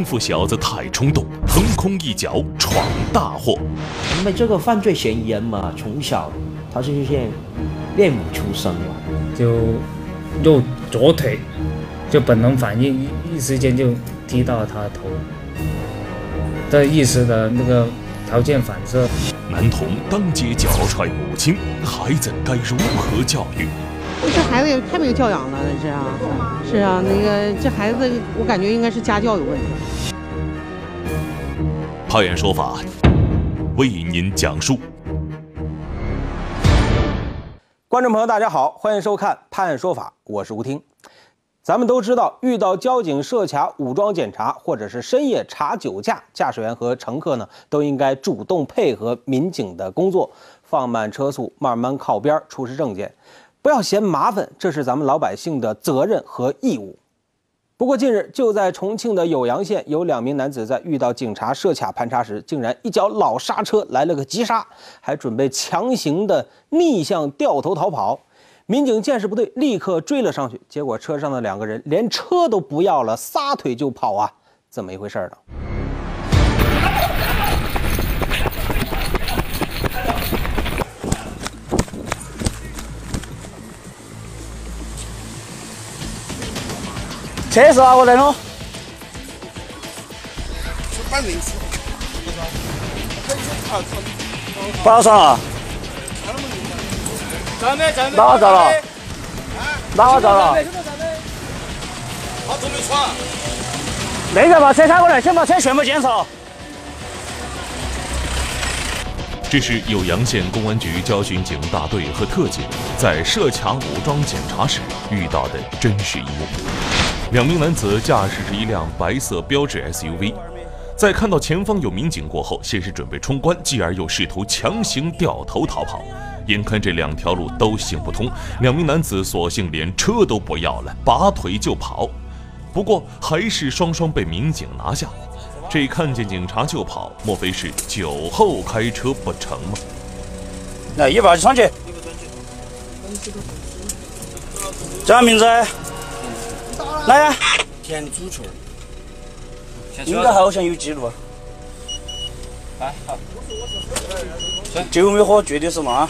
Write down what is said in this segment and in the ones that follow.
功夫小子太冲动，横空一脚闯大祸。因为这个犯罪嫌疑人嘛，从小他是一些练武出身嘛，就右左腿就本能反应，一一时间就踢到了他的头，这一时的那个条件反射。男童当街脚踹母亲，孩子该如何教育？这孩子也太没有教养了，这是啊，是啊，那个这孩子，我感觉应该是家教有问题。判案说法为您讲述。观众朋友，大家好，欢迎收看《判案说法》，我是吴听。咱们都知道，遇到交警设卡、武装检查，或者是深夜查酒驾，驾驶员和乘客呢都应该主动配合民警的工作，放慢车速，慢慢靠边，出示证件，不要嫌麻烦，这是咱们老百姓的责任和义务。不过近日，就在重庆的酉阳县，有两名男子在遇到警察设卡盘查时，竟然一脚老刹车来了个急刹，还准备强行的逆向掉头逃跑。民警见势不对，立刻追了上去，结果车上的两个人连车都不要了，撒腿就跑啊！怎么一回事呢？车是哪个人哦？不好上啊！哪个遭了？哪个遭了？他都没闯。那个把车开过来，先把车全部检查。这是酉阳县公安局交巡警大队和特警在设卡武装检查时遇到的真实一幕。两名男子驾驶着一辆白色标致 SUV，在看到前方有民警过后，先是准备冲关，继而又试图强行掉头逃跑。眼看这两条路都行不通，两名男子索性连车都不要了，拔腿就跑。不过还是双双被民警拿下。这看见警察就跑，莫非是酒后开车不成吗？来，一把就上去。叫啥名字？来呀！田主群。应该好像有记录。来，好。酒没喝，绝对是嘛。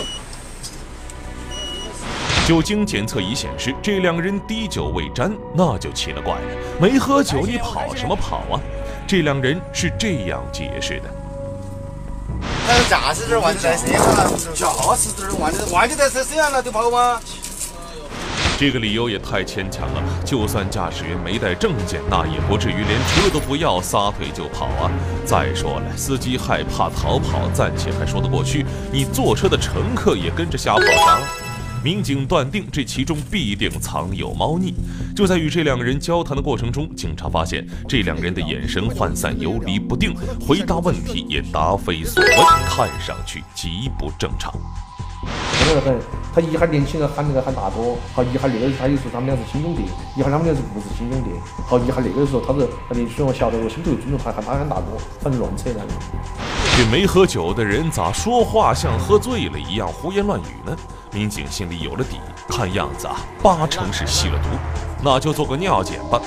酒精检测仪显示，这两人滴酒未沾，那就奇了怪了。没喝酒，你跑什么跑啊？这两人是这样解释的：他驾驶证忘记在身上了，驾驶证忘记忘记在身上了，就跑吗？这个理由也太牵强了！就算驾驶员没带证件，那也不至于连车都不要，撒腿就跑啊！再说了，司机害怕逃跑，暂且还说得过去，你坐车的乘客也跟着瞎跑啥？民警断定，这其中必定藏有猫腻。就在与这两个人交谈的过程中，警察发现这两人的眼神涣散、游离不定，回答问题也答非所问，看上去极不正常。那个很，他一哈年轻人喊那个喊大哥，好一哈那个他又说他们俩是亲兄弟，一哈他们俩是不是亲兄弟？好一哈那个时候他是他年轻人晓得我心头尊重，他喊他喊大哥，反正乱扯那个。这没喝酒的人咋说话像喝醉了一样胡言乱语呢？民警心里有了底，看样子啊，八成是吸了毒，那就做个尿检吧。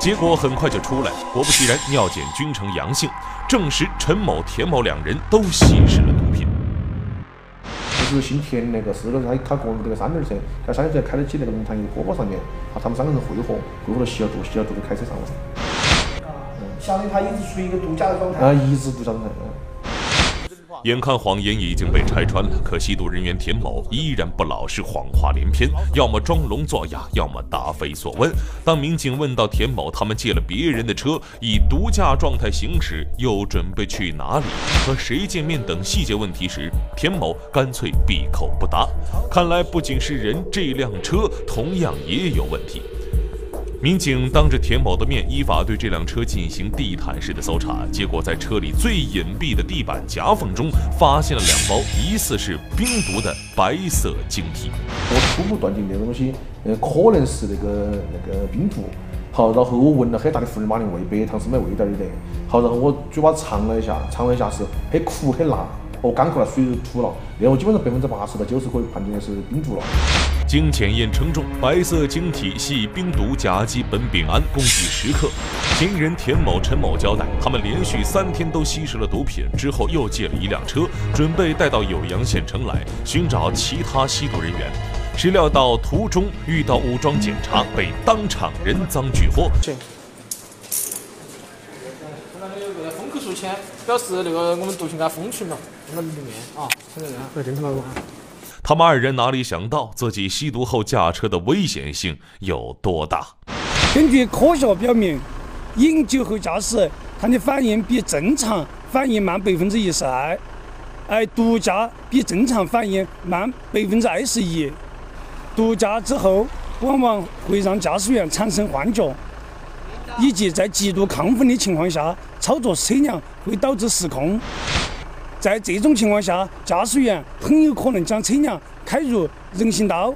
结果很快就出来，果不其然，尿检均呈阳性，证实陈某、田某两人都吸食了。是姓田那个，四个人他他个人这个三轮车，他三轮车开得起那个龙潭一个坡坡上面，啊，他们三个人汇合，汇合了吸了毒，吸了毒就开车上了噻。相当于他一直处于一个度假的状态。啊，一直度假状态。眼看谎言已经被拆穿了，可吸毒人员田某依然不老实，谎话连篇，要么装聋作哑，要么答非所问。当民警问到田某他们借了别人的车，以毒驾状态行驶，又准备去哪里，和谁见面等细节问题时，田某干脆闭口不答。看来不仅是人，这辆车同样也有问题。民警当着田某的面，依法对这辆车进行地毯式的搜查，结果在车里最隐蔽的地板夹缝中，发现了两包疑似是冰毒的白色晶体。我初步断定那个东西，呃，可能是那个那个冰毒。好，然后我闻了很大的福尔马林味，白糖是没味道的。好，然后我嘴巴尝了一下，尝了一下是很苦很辣，我干口了，水都吐了。然后基本上百分之八十到九十可以判定的是冰毒了。经检验称重，白色晶体系冰毒甲基苯丙胺共计十克。嫌疑人田某、陈某交代，他们连续三天都吸食了毒品，之后又借了一辆车，准备带到酉阳县城来寻找其他吸毒人员。谁料到途中遇到武装检查，被当场人赃俱获。那里有个封口书签，表示那个我们毒品给他封存了，放在里面啊，看这个，对，正常了他们二人哪里想到自己吸毒后驾车的危险性有多大？根据科学表明，饮酒后驾驶，它的反应比正常反应慢百分之一十二，而毒驾比正常反应慢百分之二十一。毒驾之后，往往会让驾驶员产生幻觉，以及在极度亢奋的情况下操作车辆会导致失控。在这种情况下，驾驶员很有可能将车辆开入人行道、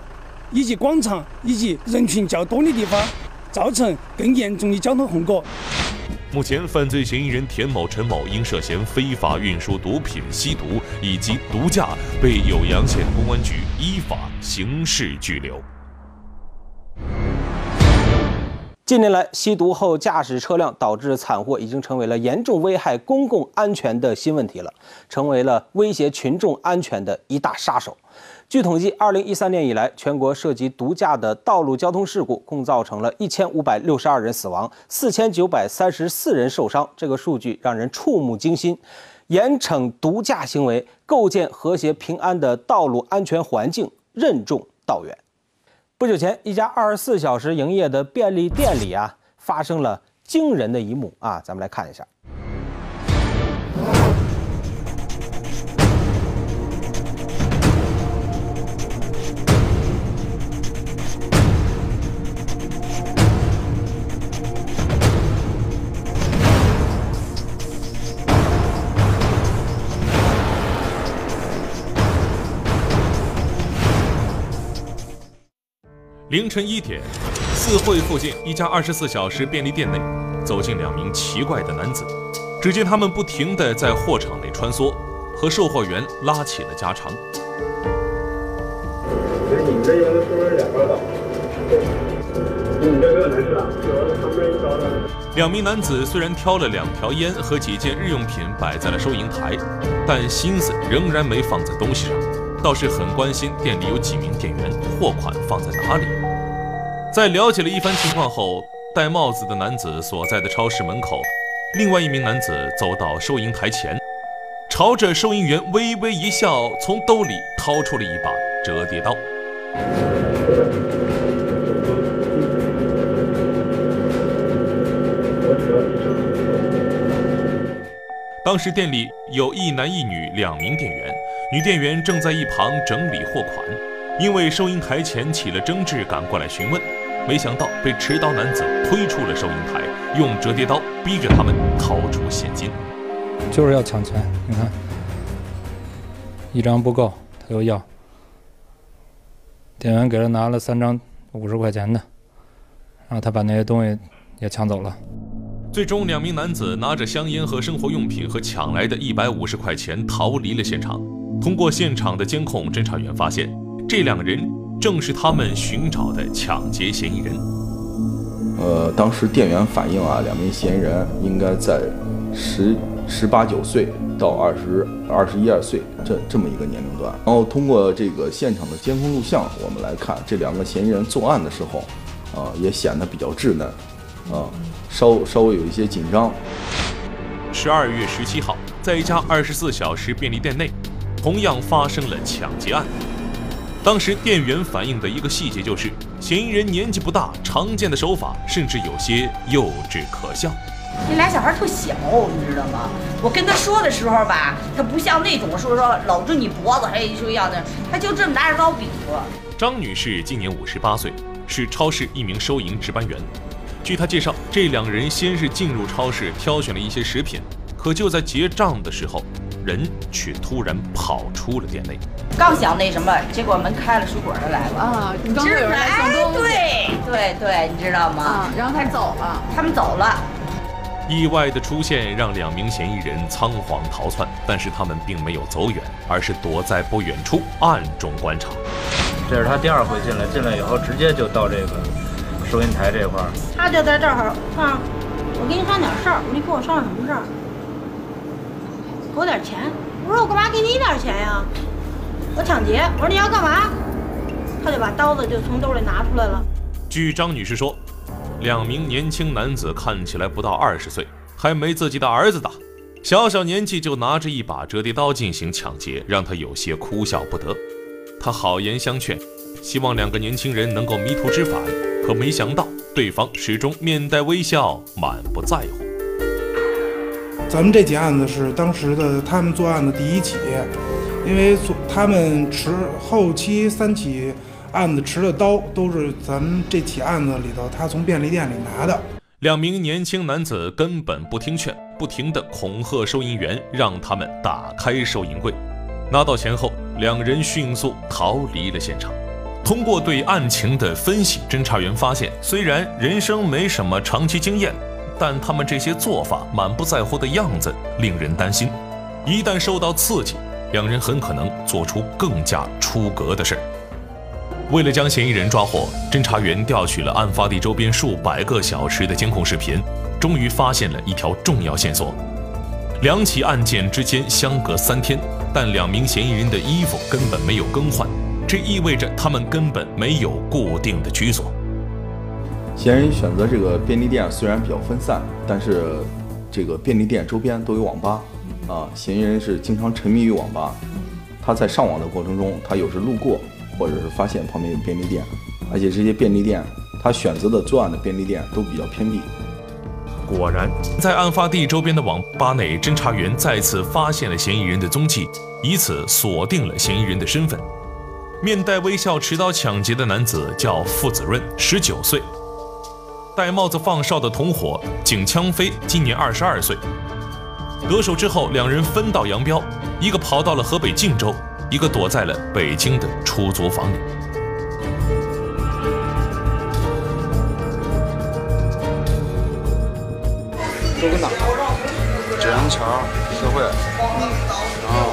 以及广场以及人群较多的地方，造成更严重的交通后果。目前，犯罪嫌疑人田某、陈某因涉嫌非法运输毒品、吸毒以及毒驾，被酉阳县公安局依法刑事拘留。近年来，吸毒后驾驶车辆导致惨祸，已经成为了严重危害公共安全的新问题了，成为了威胁群众安全的一大杀手。据统计，二零一三年以来，全国涉及毒驾的道路交通事故共造成了一千五百六十二人死亡，四千九百三十四人受伤。这个数据让人触目惊心。严惩毒驾行为，构建和谐平安的道路安全环境，任重道远。不久前，一家二十四小时营业的便利店里啊，发生了惊人的一幕啊，咱们来看一下。凌晨一点，四惠附近一家二十四小时便利店内，走进两名奇怪的男子。只见他们不停地在货场内穿梭，和售货员拉起了家常。两名男子虽然挑了两条烟和几件日用品摆在了收银台，但心思仍然没放在东西上，倒是很关心店里有几名店员，货款放在哪里。在了解了一番情况后，戴帽子的男子所在的超市门口，另外一名男子走到收银台前，朝着收银员微微一笑，从兜里掏出了一把折叠刀。当时店里有一男一女两名店员，女店员正在一旁整理货款，因为收银台前起了争执，赶过来询问。没想到被持刀男子推出了收银台，用折叠刀逼着他们掏出现金，就是要抢钱。你看，一张不够，他又要。店员给他拿了三张五十块钱的，然后他把那些东西也抢走了。最终，两名男子拿着香烟和生活用品和抢来的一百五十块钱逃离了现场。通过现场的监控，侦查员发现这两人。正是他们寻找的抢劫嫌疑人。呃，当时店员反映啊，两名嫌疑人应该在十十八九岁到二十二十一二岁这这么一个年龄段。然后通过这个现场的监控录像，我们来看这两个嫌疑人作案的时候，啊，也显得比较稚嫩，啊，稍稍微有一些紧张。十二月十七号，在一家二十四小时便利店内，同样发生了抢劫案。当时店员反映的一个细节就是，嫌疑人年纪不大，常见的手法甚至有些幼稚可笑。那俩小孩特小，你知道吗？我跟他说的时候吧，他不像那种说说搂住你脖子，还说要的，他就这么拿着刀比划。张女士今年五十八岁，是超市一名收银值班员。据她介绍，这两人先是进入超市挑选了一些食品，可就在结账的时候。人却突然跑出了店内，刚想那什么，结果门开了，水果就来了啊！刚有人来送东西，对对对，你知道吗？啊，然后他走了，他们走了。意外的出现让两名嫌疑人仓皇逃窜，但是他们并没有走远，而是躲在不远处暗中观察。这是他第二回进来，进来以后直接就到这个收银台这块儿。他就在这儿啊，我给你商量点事儿，你跟我商量什么事儿？给我点钱。我说我干嘛给你点钱呀？我抢劫。我说你要干嘛？他就把刀子就从兜里拿出来了。据张女士说，两名年轻男子看起来不到二十岁，还没自己的儿子大，小小年纪就拿着一把折叠刀进行抢劫，让她有些哭笑不得。她好言相劝，希望两个年轻人能够迷途知返，可没想到对方始终面带微笑，满不在乎。咱们这起案子是当时的他们作案的第一起，因为他们持后期三起案子持的刀都是咱们这起案子里头他从便利店里拿的。两名年轻男子根本不听劝，不停地恐吓收银员，让他们打开收银柜。拿到钱后，两人迅速逃离了现场。通过对案情的分析，侦查员发现，虽然人生没什么长期经验。但他们这些做法满不在乎的样子令人担心，一旦受到刺激，两人很可能做出更加出格的事儿。为了将嫌疑人抓获，侦查员调取了案发地周边数百个小时的监控视频，终于发现了一条重要线索。两起案件之间相隔三天，但两名嫌疑人的衣服根本没有更换，这意味着他们根本没有固定的居所。嫌疑人选择这个便利店虽然比较分散，但是这个便利店周边都有网吧，啊，嫌疑人是经常沉迷于网吧。他在上网的过程中，他有时路过，或者是发现旁边有便利店，而且这些便利店他选择的作案的便利店都比较偏僻。果然，在案发地周边的网吧内，侦查员再次发现了嫌疑人的踪迹，以此锁定了嫌疑人的身份。面带微笑持刀抢劫的男子叫付子润，十九岁。戴帽子放哨的同伙景枪飞今年二十二岁。得手之后，两人分道扬镳，一个跑到了河北晋州，一个躲在了北京的出租房里。都跟哪？九阳桥四惠，然后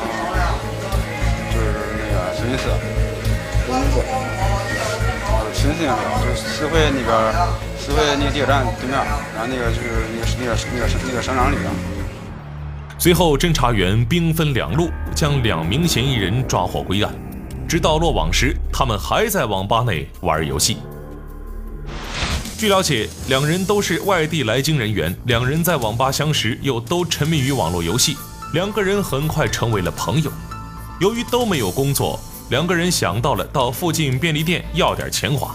就是那个石林寺，石林寺，石林寺那边，就是四惠那边。就在那个地铁站对面，然后那个就是那个那个那个那个商场里边。随后，侦查员兵分两路，将两名嫌疑人抓获归案。直到落网时，他们还在网吧内玩游戏。据了解，两人都是外地来京人员，两人在网吧相识，又都沉迷于网络游戏，两个人很快成为了朋友。由于都没有工作，两个人想到了到附近便利店要点钱花。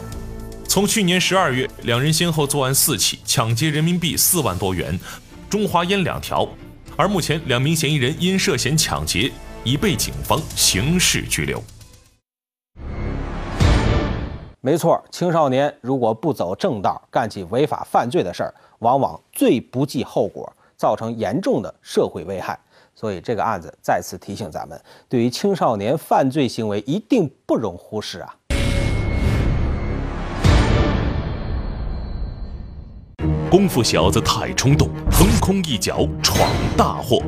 从去年十二月，两人先后作案四起，抢劫人民币四万多元，中华烟两条。而目前，两名嫌疑人因涉嫌抢劫，已被警方刑事拘留。没错，青少年如果不走正道，干起违法犯罪的事儿，往往最不计后果，造成严重的社会危害。所以，这个案子再次提醒咱们，对于青少年犯罪行为，一定不容忽视啊。功夫小子太冲动，横空一脚闯大祸。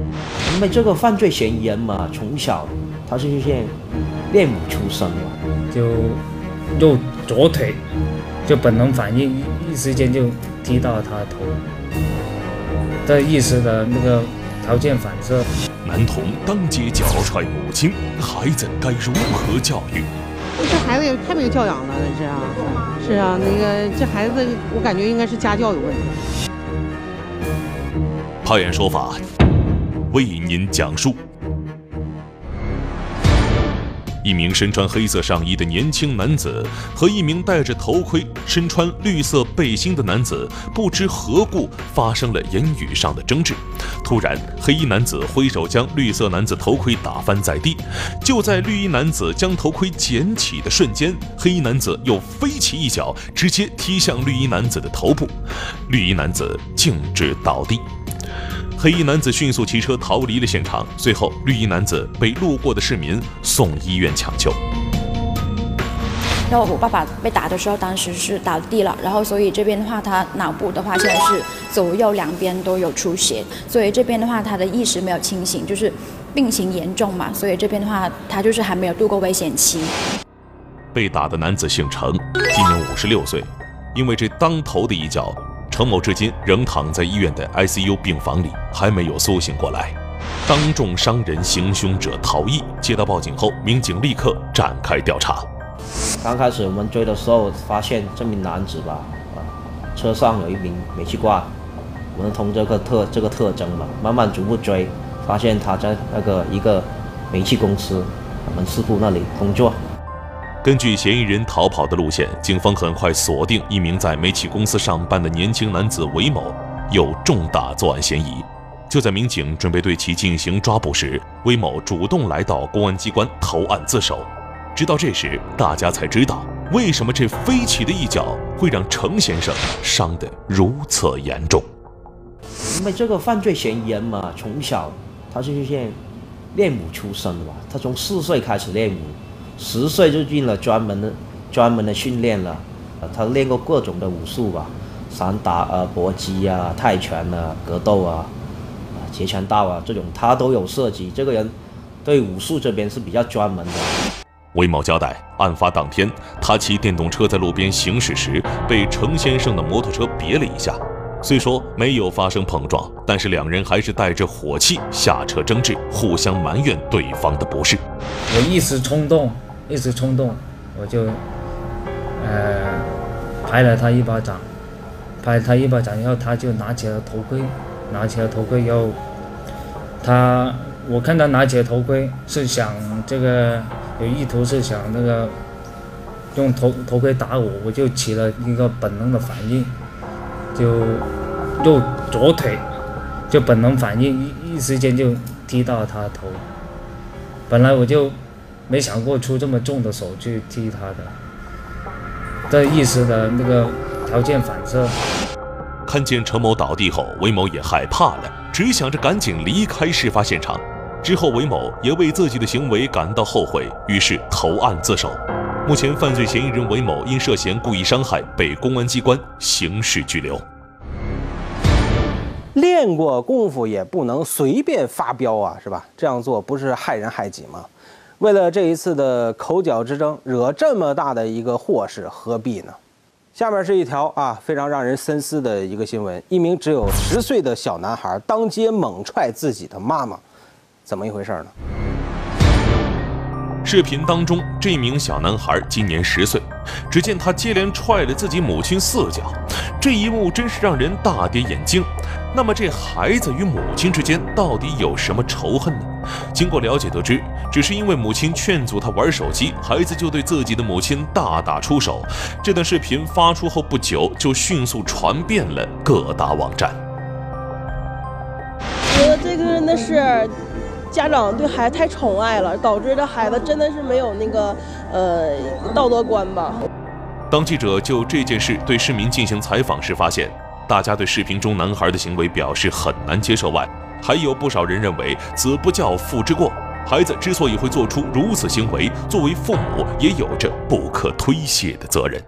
因为这个犯罪嫌疑人嘛，从小他是一些练武出身嘛，就右左腿就本能反应，一时间就踢到了他的头。这意识的那个条件反射。男童当街脚踹母亲，孩子该如何教育？这孩子也太没有教养了，这是啊，是啊，那个这孩子，我感觉应该是家教有问题。拍案说法，为您讲述。一名身穿黑色上衣的年轻男子和一名戴着头盔、身穿绿色背心的男子不知何故发生了言语上的争执。突然，黑衣男子挥手将绿色男子头盔打翻在地。就在绿衣男子将头盔捡起的瞬间，黑衣男子又飞起一脚，直接踢向绿衣男子的头部，绿衣男子径直倒地。黑衣男子迅速骑车逃离了现场，随后绿衣男子被路过的市民送医院抢救。然后我爸爸被打的时候，当时是倒地了，然后所以这边的话，他脑部的话现在是左右两边都有出血，所以这边的话他的意识没有清醒，就是病情严重嘛，所以这边的话他就是还没有度过危险期。被打的男子姓程，今年五十六岁。因为这当头的一脚，程某至今仍躺在医院的 ICU 病房里，还没有苏醒过来。当众伤人，行凶者逃逸。接到报警后，民警立刻展开调查。刚开始我们追的时候，发现这名男子吧，啊，车上有一名煤气罐。我们从这个特这个特征嘛，慢慢逐步追，发现他在那个一个煤气公司门市部那里工作。根据嫌疑人逃跑的路线，警方很快锁定一名在煤气公司上班的年轻男子韦某，有重大作案嫌疑。就在民警准备对其进行抓捕时，韦某主动来到公安机关投案自首。直到这时，大家才知道为什么这飞起的一脚会让程先生伤得如此严重。因为这个犯罪嫌疑人嘛，从小他是练练武出身的嘛，他从四岁开始练武。十岁就进了专门的、专门的训练了，呃，他练过各种的武术吧，散打啊、搏击啊、泰拳啊、格斗啊、啊截拳道啊这种他都有涉及。这个人对武术这边是比较专门的。魏某交代，案发当天，他骑电动车在路边行驶时，被程先生的摩托车别了一下。虽说没有发生碰撞，但是两人还是带着火气下车争执，互相埋怨对方的不是。我一时冲动。一时冲动，我就，呃，拍了他一巴掌，拍了他一巴掌，然后他就拿起了头盔，拿起了头盔，然后他，我看他拿起了头盔，是想这个有意图，是想那个用头头盔打我，我就起了一个本能的反应，就用左腿就本能反应，一一时间就踢到了他的头，本来我就。没想过出这么重的手去踢他的，这一时的那个条件反射。看见陈某倒地后，韦某也害怕了，只想着赶紧离开事发现场。之后，韦某也为自己的行为感到后悔，于是投案自首。目前，犯罪嫌疑人韦某因涉嫌故意伤害被公安机关刑事拘留。练过功夫也不能随便发飙啊，是吧？这样做不是害人害己吗？为了这一次的口角之争，惹这么大的一个祸事，何必呢？下面是一条啊非常让人深思的一个新闻：一名只有十岁的小男孩当街猛踹自己的妈妈，怎么一回事呢？视频当中，这名小男孩今年十岁，只见他接连踹了自己母亲四脚，这一幕真是让人大跌眼镜。那么，这孩子与母亲之间到底有什么仇恨呢？经过了解得知，只是因为母亲劝阻他玩手机，孩子就对自己的母亲大打出手。这段视频发出后不久，就迅速传遍了各大网站。觉得这个人的是家长对孩子太宠爱了，导致这孩子真的是没有那个呃道德观吧。当记者就这件事对市民进行采访时，发现。大家对视频中男孩的行为表示很难接受外，还有不少人认为子不教父之过。孩子之所以会做出如此行为，作为父母也有着不可推卸的责任。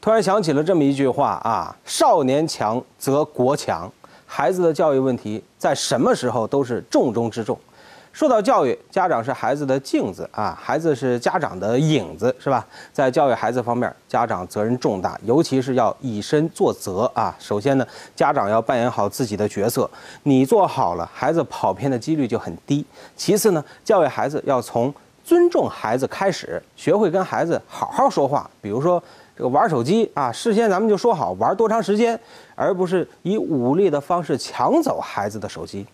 突然想起了这么一句话啊：“少年强则国强。”孩子的教育问题在什么时候都是重中之重。说到教育，家长是孩子的镜子啊，孩子是家长的影子，是吧？在教育孩子方面，家长责任重大，尤其是要以身作则啊。首先呢，家长要扮演好自己的角色，你做好了，孩子跑偏的几率就很低。其次呢，教育孩子要从尊重孩子开始，学会跟孩子好好说话。比如说这个玩手机啊，事先咱们就说好玩多长时间，而不是以武力的方式抢走孩子的手机。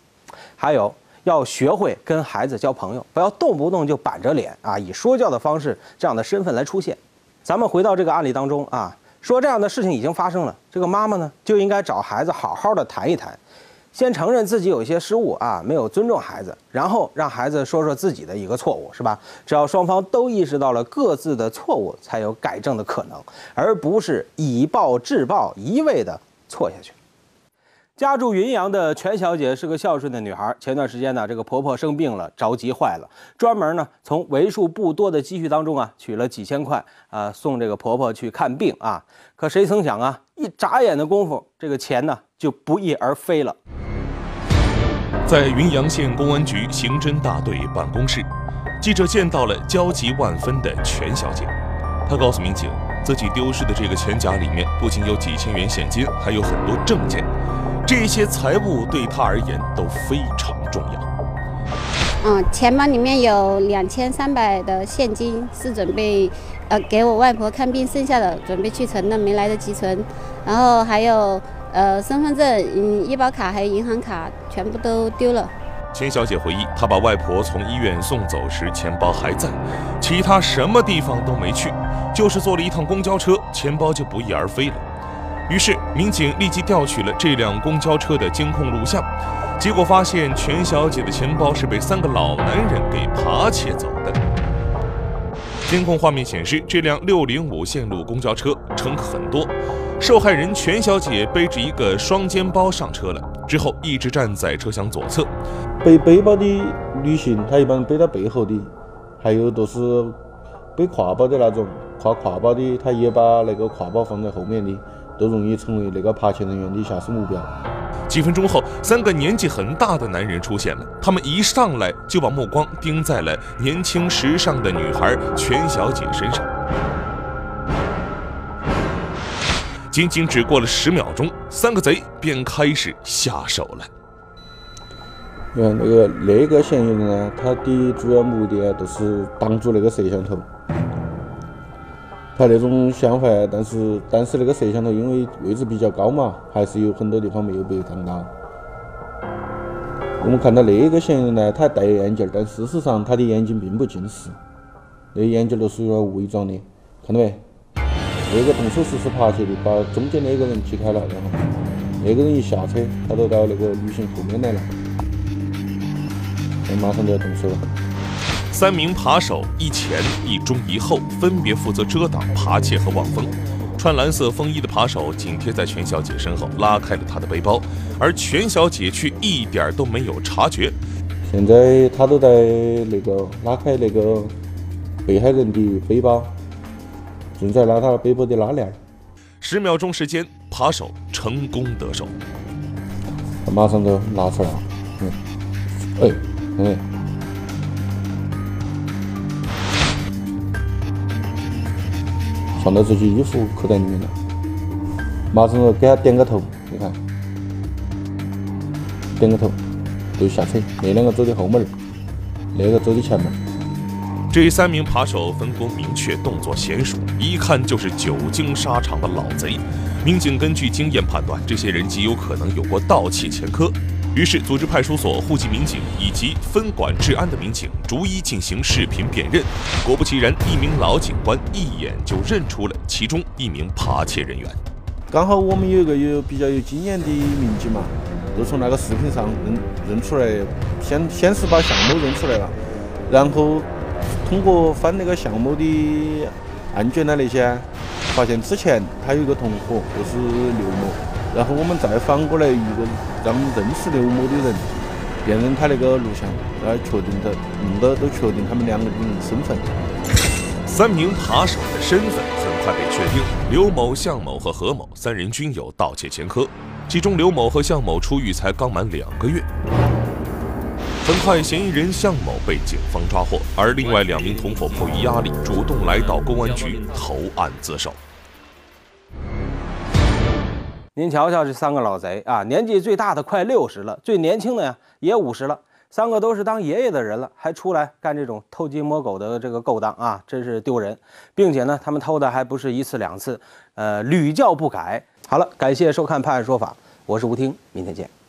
还有。要学会跟孩子交朋友，不要动不动就板着脸啊，以说教的方式这样的身份来出现。咱们回到这个案例当中啊，说这样的事情已经发生了，这个妈妈呢就应该找孩子好好的谈一谈，先承认自己有一些失误啊，没有尊重孩子，然后让孩子说说自己的一个错误，是吧？只要双方都意识到了各自的错误，才有改正的可能，而不是以暴制暴，一味的错下去。家住云阳的全小姐是个孝顺的女孩。前段时间呢，这个婆婆生病了，着急坏了，专门呢从为数不多的积蓄当中啊取了几千块啊送这个婆婆去看病啊。可谁曾想啊，一眨眼的功夫，这个钱呢就不翼而飞了。在云阳县公安局刑侦大队办公室，记者见到了焦急万分的全小姐，他告诉民警，自己丢失的这个钱夹里面不仅有几千元现金，还有很多证件，这些财物对他而言都非常重要。嗯，钱包里面有两千三百的现金，是准备呃给我外婆看病剩下的，准备去存的，没来得及存。然后还有呃身份证、嗯医保卡还有银行卡，全部都丢了。钱小姐回忆，她把外婆从医院送走时，钱包还在，其他什么地方都没去，就是坐了一趟公交车，钱包就不翼而飞了。于是，民警立即调取了这辆公交车的监控录像，结果发现全小姐的钱包是被三个老男人给扒窃走的。监控画面显示，这辆六零五线路公交车乘客很多，受害人全小姐背着一个双肩包上车了，之后一直站在车厢左侧。背背包的女性，她一般背到背后的，还有都是背挎包的那种，挎挎包的，她也把那个挎包放在后面的，都容易成为那个扒窃人员的下手目标。几分钟后，三个年纪很大的男人出现了。他们一上来就把目光盯在了年轻时尚的女孩全小姐身上。仅仅只过了十秒钟，三个贼便开始下手了。你看那个那个嫌疑人呢，他的主要目的啊，都是挡住那个摄像头。他那种想法，但是但是那个摄像头因为位置比较高嘛，还是有很多地方没有被挡到。我们看到那个嫌疑人呢，他戴眼镜，但事实上他的眼睛并不近视，那眼镜都是用来伪装的，看到没？那个动手实施扒窃的，把中间那个人踢开了，然后那个人一下车，他就到那个女性后面来了，马上就要动手了。三名扒手一前一中一后，分别负责遮挡扒窃和望风。穿蓝色风衣的扒手紧贴在全小姐身后，拉开了她的背包，而全小姐却一点都没有察觉。现在他都在那个拉开那个被害人的背包，正在拉他背包的拉链。十秒钟时间，扒手成功得手，他马上就拿出来了。嗯，哎，哎。放到这些衣服口袋里面了，马上就给他点个头，你看，点个头就下车。那两个走的后门，那个走的前门。这三名扒手分工明确，动作娴熟，一看就是久经沙场的老贼。民警根据经验判断，这些人极有可能有过盗窃前科。于是，组织派出所、户籍民警以及分管治安的民警逐一进行视频辨认。果不其然，一名老警官一眼就认出了其中一名扒窃人员。刚好我们有一个有比较有经验的民警嘛，就从那个视频上认认出来，先先是把向某认出来了，然后通过翻那个向某的案卷的那些，发现之前他有一个同伙就是刘某。然后我们再反过来一个让认识刘某的人辨认他那个录像，来确定的，弄得都确定他们两个人身份。三名扒手的身份很快被确定，刘某、向某和何某三人均有盗窃前科，其中刘某和向某出狱才刚满两个月。很快，嫌疑人向某被警方抓获，而另外两名同伙迫于压力，主动来到公安局投案自首。您瞧瞧这三个老贼啊，年纪最大的快六十了，最年轻的呀也五十了，三个都是当爷爷的人了，还出来干这种偷鸡摸狗的这个勾当啊，真是丢人！并且呢，他们偷的还不是一次两次，呃，屡教不改。好了，感谢收看《判案说法》，我是吴听，明天见。